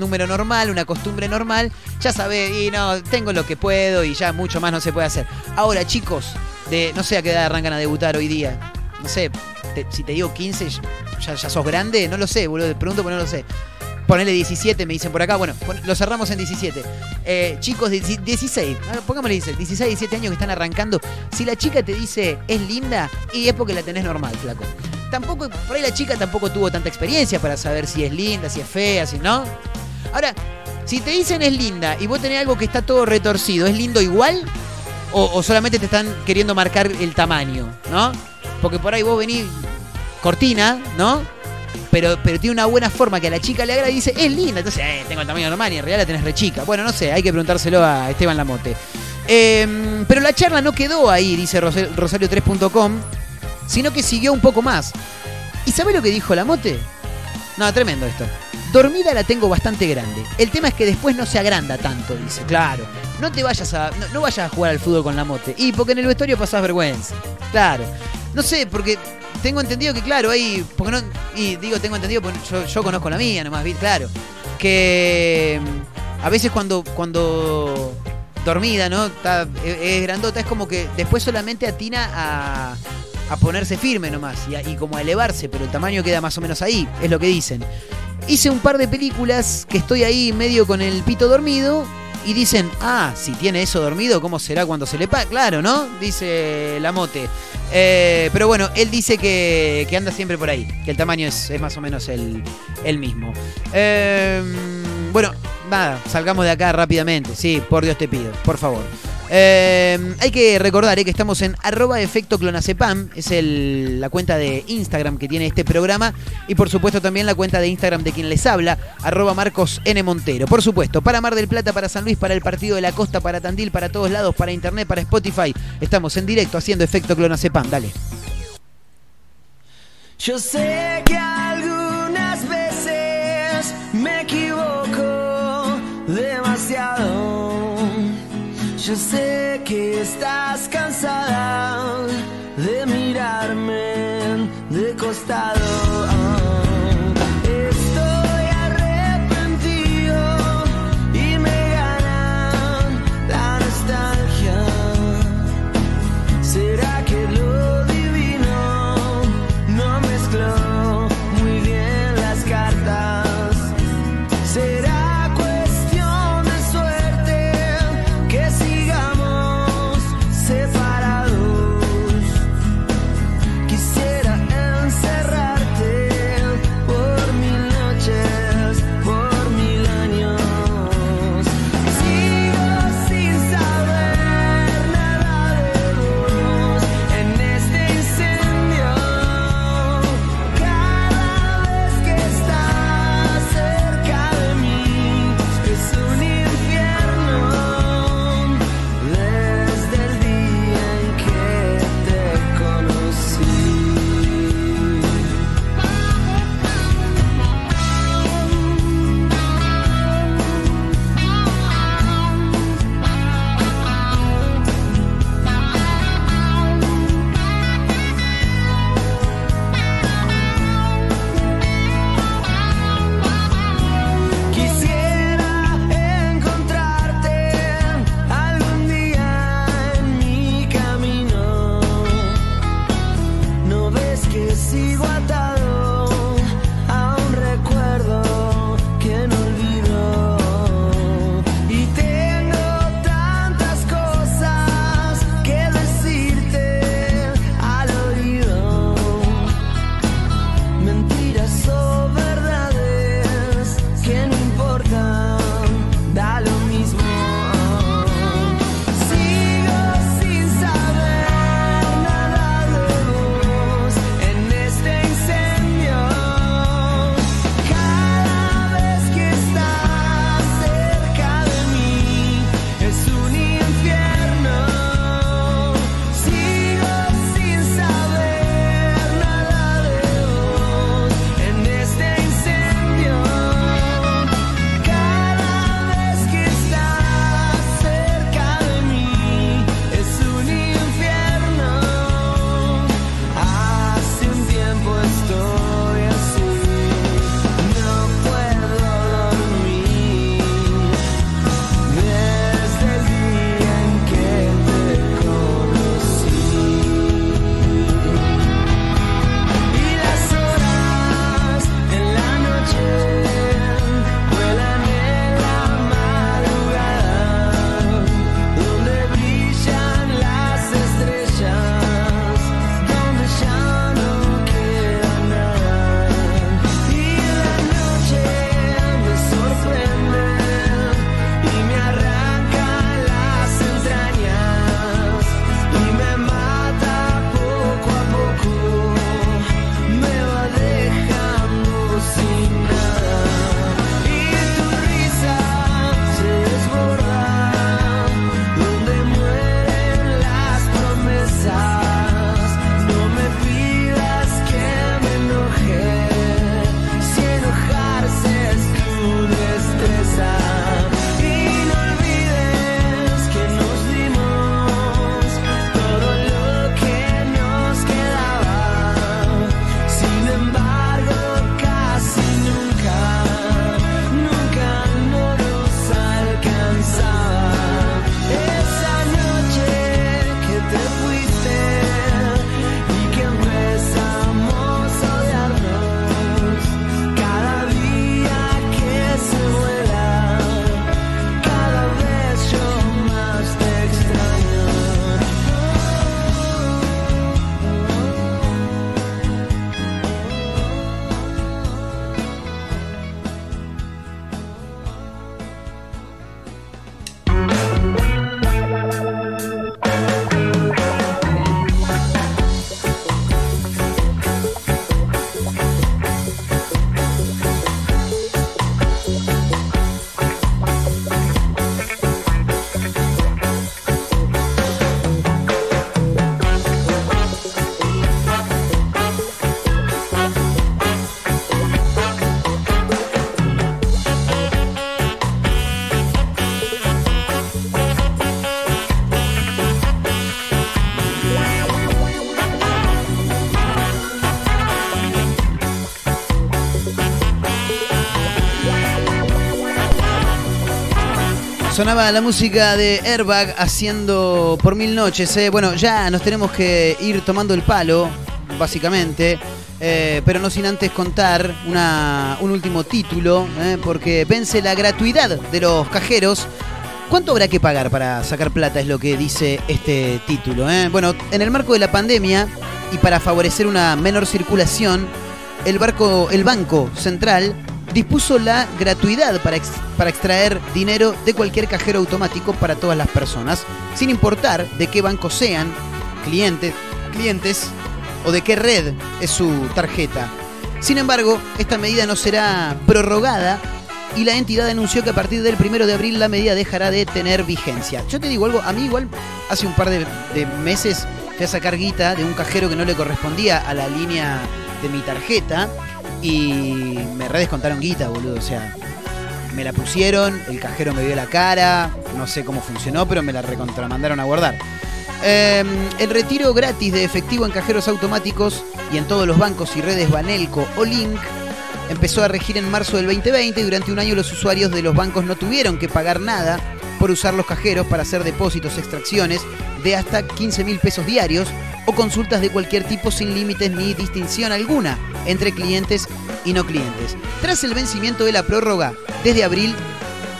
número normal, una costumbre normal, ya sabés, y no, tengo lo que puedo y ya mucho más no se puede hacer. Ahora, chicos, de no sé a qué edad arrancan a debutar hoy día. No sé, si te digo 15, ya, sos grande, no lo sé, boludo, te pregunto porque no lo sé. Ponele 17, me dicen por acá. Bueno, lo cerramos en 17. Eh, chicos de 16, ah, pongámosle 16, 16, 17 años que están arrancando. Si la chica te dice es linda, y es porque la tenés normal, flaco. Tampoco, por ahí la chica tampoco tuvo tanta experiencia para saber si es linda, si es fea, si no. Ahora, si te dicen es linda y vos tenés algo que está todo retorcido, ¿es lindo igual? O, solamente te están queriendo marcar el tamaño, ¿no? Porque por ahí vos venís cortina, ¿no? Pero, pero tiene una buena forma que a la chica le agrada y dice, es linda. Entonces, eh, tengo el tamaño normal y en realidad la tenés re chica. Bueno, no sé, hay que preguntárselo a Esteban Lamote. Eh, pero la charla no quedó ahí, dice Rose- Rosario3.com, sino que siguió un poco más. ¿Y sabe lo que dijo Lamote? No, tremendo esto. Dormida la tengo bastante grande. El tema es que después no se agranda tanto, dice. Claro. No te vayas a. No, no vayas a jugar al fútbol con la mote. Y porque en el vestuario pasás vergüenza. Claro. No sé, porque tengo entendido que, claro, hay. Porque no. Y digo, tengo entendido porque yo, yo conozco la mía nomás, ¿viste? claro. Que mm, a veces cuando. cuando dormida, ¿no? Está, es, es grandota, es como que después solamente atina a, a ponerse firme nomás y, a- y como a elevarse, pero el tamaño queda más o menos ahí, es lo que dicen. Hice un par de películas que estoy ahí medio con el pito dormido y dicen, ah, si tiene eso dormido, ¿cómo será cuando se le paga? Claro, ¿no? Dice la mote. Eh, pero bueno, él dice que, que anda siempre por ahí, que el tamaño es, es más o menos el, el mismo. Eh, bueno, nada, salgamos de acá rápidamente. Sí, por Dios te pido, por favor. Eh, hay que recordar eh, que estamos en arroba efecto clonacepam, es la cuenta de Instagram que tiene este programa y por supuesto también la cuenta de Instagram de quien les habla, arroba Marcos N. Montero. Por supuesto, para Mar del Plata, para San Luis, para el Partido de la Costa, para Tandil, para todos lados, para Internet, para Spotify. Estamos en directo haciendo efecto clonacepam, dale. Yo sé que Yo sé que estás cansada de mirarme de costado. que sigo atado. Sonaba la música de Airbag haciendo por mil noches. eh. Bueno, ya nos tenemos que ir tomando el palo, básicamente. eh, pero no sin antes contar un último título, eh, porque vence la gratuidad de los cajeros. ¿Cuánto habrá que pagar para sacar plata? Es lo que dice este título. Bueno, en el marco de la pandemia y para favorecer una menor circulación, el, barco, el Banco Central dispuso la gratuidad para, ex- para extraer dinero de cualquier cajero automático para todas las personas, sin importar de qué banco sean, clientes, clientes o de qué red es su tarjeta. Sin embargo, esta medida no será prorrogada y la entidad anunció que a partir del primero de abril la medida dejará de tener vigencia. Yo te digo algo, a mí igual hace un par de, de meses fui a sacar guita de un cajero que no le correspondía a la línea de mi tarjeta y me redescontaron guita, boludo. O sea, me la pusieron, el cajero me vio la cara, no sé cómo funcionó, pero me la recontramandaron a guardar. Eh, el retiro gratis de efectivo en cajeros automáticos y en todos los bancos y redes Banelco o Link empezó a regir en marzo del 2020 y durante un año los usuarios de los bancos no tuvieron que pagar nada por usar los cajeros para hacer depósitos, extracciones de hasta 15 mil pesos diarios o consultas de cualquier tipo sin límites ni distinción alguna entre clientes y no clientes. Tras el vencimiento de la prórroga desde abril,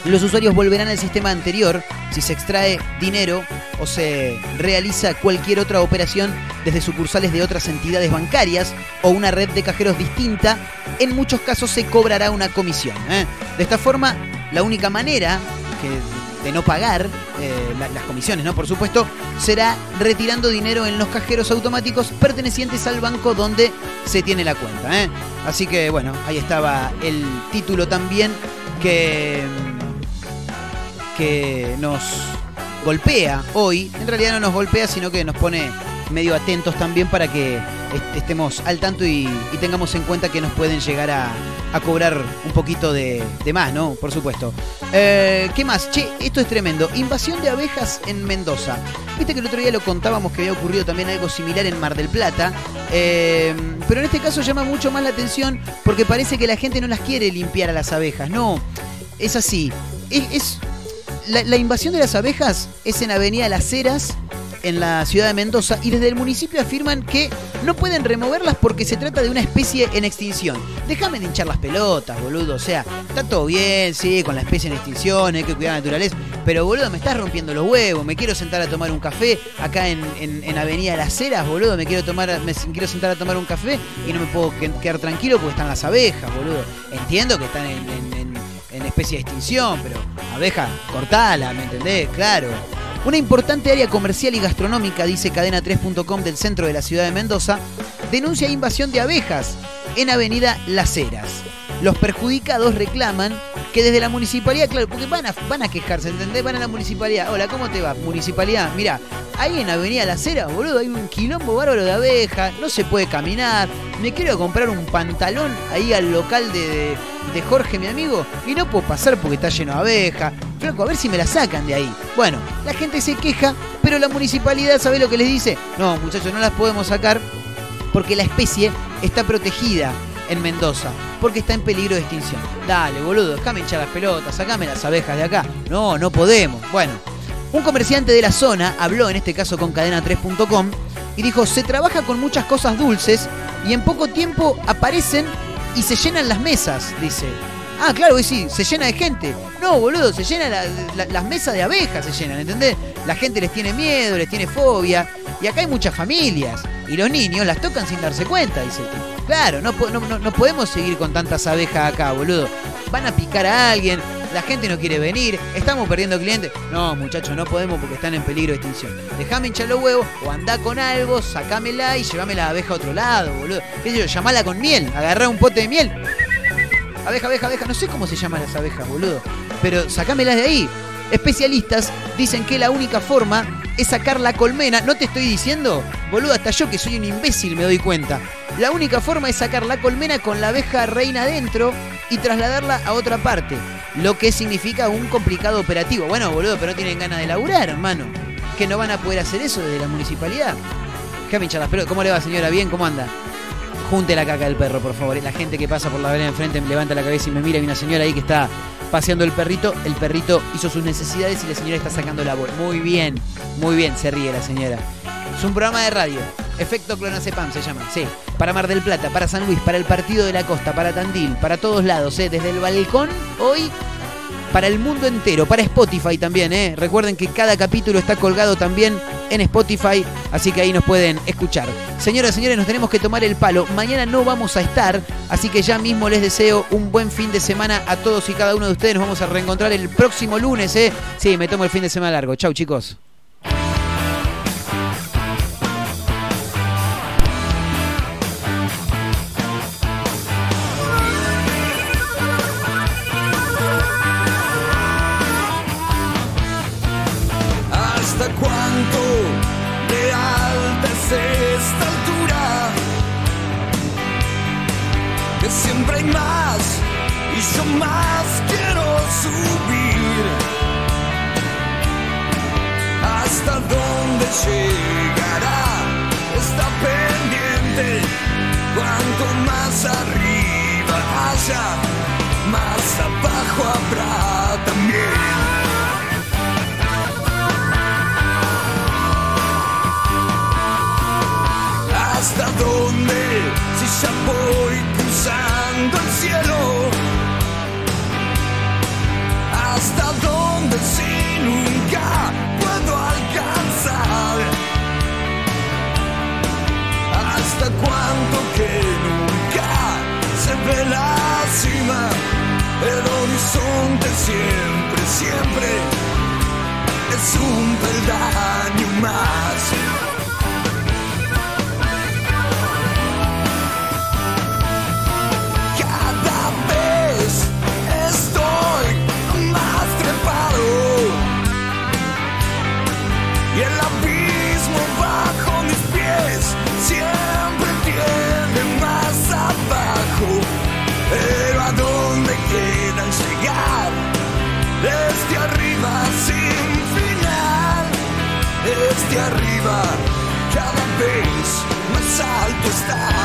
los usuarios volverán al sistema anterior si se extrae dinero o se realiza cualquier otra operación desde sucursales de otras entidades bancarias o una red de cajeros distinta. En muchos casos se cobrará una comisión. ¿eh? De esta forma, la única manera que- de no pagar eh, la- las comisiones, ¿no? Por supuesto, será retirando dinero en los cajeros automáticos pertenecientes al banco donde se tiene la cuenta. ¿eh? Así que bueno, ahí estaba el título también que que nos golpea hoy. En realidad no nos golpea, sino que nos pone medio atentos también para que est- estemos al tanto y, tengamos en cuenta que nos pueden llegar a, cobrar un poquito de, más, ¿no? Por supuesto. Eh, ¿Qué más? Che, esto es tremendo. Invasión de abejas en Mendoza. Viste que el otro día lo contábamos que había ocurrido también algo similar en Mar del Plata. Eh, pero en este caso llama mucho más la atención porque parece que la gente no las quiere limpiar a las abejas. No, es así. Es, es- la, la invasión de las abejas es en Avenida Las Heras, en la ciudad de Mendoza, y desde el municipio afirman que no pueden removerlas porque se trata de una especie en extinción. Déjame de hinchar las pelotas, boludo. O sea, está todo bien, sí, con la especie en extinción, hay que cuidar la naturaleza. Pero, boludo, me estás rompiendo los huevos. Me quiero sentar a tomar un café acá en, en- en Avenida Las Heras, boludo. Me quiero, tomar, me quiero sentar a tomar un café y no me puedo que- quedar tranquilo porque están las abejas, boludo. Entiendo que están en- en especie de extinción, pero abeja, cortala, ¿me entendés? Claro. Una importante área comercial y gastronómica, dice cadena3.com del centro de la ciudad de Mendoza, denuncia invasión de abejas en Avenida Las Heras. Los perjudicados reclaman que desde la municipalidad, claro, porque van a, van a quejarse, ¿entendés? Van a la municipalidad. Hola, ¿cómo te va? Municipalidad, mira, ahí en Avenida Las Heras, boludo, hay un quilombo bárbaro de abejas, no se puede caminar. Me quiero comprar un pantalón ahí al local de, de, de Jorge, mi amigo, y no puedo pasar porque está lleno de abejas. Flaco, a ver si me la sacan de ahí. Bueno, la gente se queja, pero la municipalidad, ¿sabe lo que les dice? No, muchachos, no las podemos sacar porque la especie está protegida en Mendoza, porque está en peligro de extinción. Dale, boludo, déjame hinchar las pelotas, sacame las abejas de acá. No, no podemos. Bueno, un comerciante de la zona habló en este caso con cadena3.com y dijo, se trabaja con muchas cosas dulces y en poco tiempo aparecen y se llenan las mesas, dice. Ah, claro, y sí, se llena de gente. No, boludo, se llenan la- la- las mesas de abejas, se llenan, ¿entendés? La gente les tiene miedo, les tiene fobia. Y acá hay muchas familias. Y los niños las tocan sin darse cuenta, dice. No, po- no, no- no podemos seguir con tantas abejas acá, boludo. Van a picar a alguien, la gente no quiere venir, estamos perdiendo clientes. No, muchachos, no podemos porque están en peligro de extinción. Dejame hinchar los huevos o andá con algo, sacámela y llevame la abeja a otro lado, boludo. ¿Qué sé yo? Llamala con miel, agarrá un pote de miel. Abeja, abeja, abeja, no sé cómo se llaman las abejas, boludo. Pero sacámelas de ahí. Especialistas dicen que la única forma es sacar la colmena. ¿No te estoy diciendo? Boludo, hasta yo que soy un imbécil me doy cuenta. La única forma es sacar la colmena con la abeja reina adentro y trasladarla a otra parte. Lo que significa un complicado operativo. Bueno, boludo, pero no tienen ganas de laburar, hermano. Que no van a poder hacer eso desde la municipalidad. Déjame. ¿Cómo le va, señora? ¿Bien? ¿Cómo anda? Junte la caca del perro, por favor. La gente que pasa por la vereda enfrente me levanta la cabeza y me mira. Hay una señora ahí que está paseando el perrito. El perrito hizo sus necesidades y la señora está sacando la bola. Muy bien, muy bien, se ríe la señora. Es un programa de radio. Efecto Clonazepam se llama. Sí. Para Mar del Plata, para San Luis, para el Partido de la Costa, para Tandil, para todos lados. ¿eh? Desde el balcón, hoy para el mundo entero, para Spotify también, ¿eh? Recuerden que cada capítulo está colgado también en Spotify, así que ahí nos pueden escuchar. Señoras y señores, nos tenemos que tomar el palo. Mañana no vamos a estar, así que ya mismo les deseo un buen fin de semana a todos y cada uno de ustedes. Nos vamos a reencontrar el próximo lunes, ¿eh? Sí, me tomo el fin de semana largo. Chau, chicos. Más alto está.